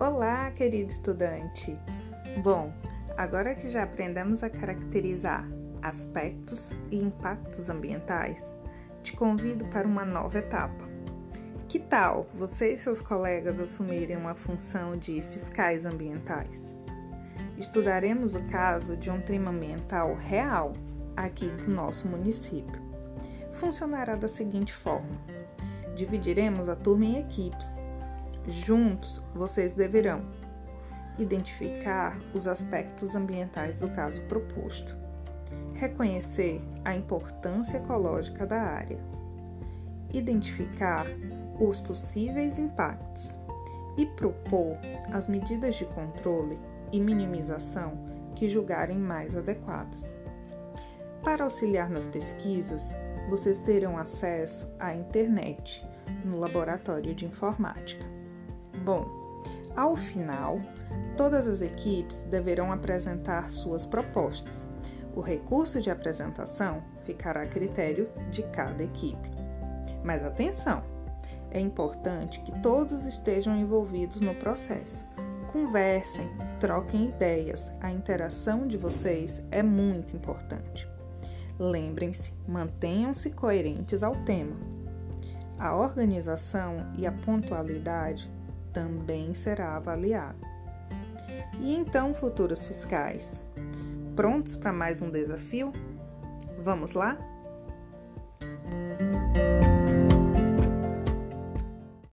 Olá, querido estudante! Bom, agora que já aprendemos a caracterizar aspectos e impactos ambientais, te convido para uma nova etapa. Que tal você e seus colegas assumirem uma função de fiscais ambientais? Estudaremos o caso de um trima ambiental real aqui do nosso município. Funcionará da seguinte forma: dividiremos a turma em equipes Juntos, vocês deverão identificar os aspectos ambientais do caso proposto, reconhecer a importância ecológica da área, identificar os possíveis impactos e propor as medidas de controle e minimização que julgarem mais adequadas. Para auxiliar nas pesquisas, vocês terão acesso à internet no laboratório de informática. Bom, ao final, todas as equipes deverão apresentar suas propostas. O recurso de apresentação ficará a critério de cada equipe. Mas atenção! É importante que todos estejam envolvidos no processo. Conversem, troquem ideias. A interação de vocês é muito importante. Lembrem-se, mantenham-se coerentes ao tema. A organização e a pontualidade também será avaliado. E então, futuros fiscais, prontos para mais um desafio? Vamos lá?